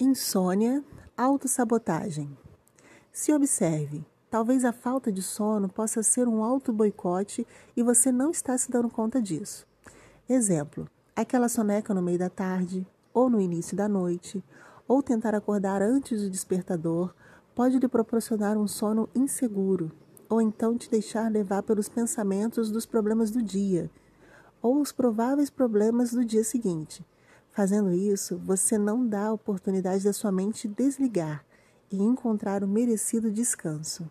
Insônia, autossabotagem. Se observe, talvez a falta de sono possa ser um auto-boicote e você não está se dando conta disso. Exemplo: aquela soneca no meio da tarde, ou no início da noite, ou tentar acordar antes do despertador, pode lhe proporcionar um sono inseguro, ou então te deixar levar pelos pensamentos dos problemas do dia, ou os prováveis problemas do dia seguinte. Fazendo isso, você não dá a oportunidade da sua mente desligar e encontrar o merecido descanso.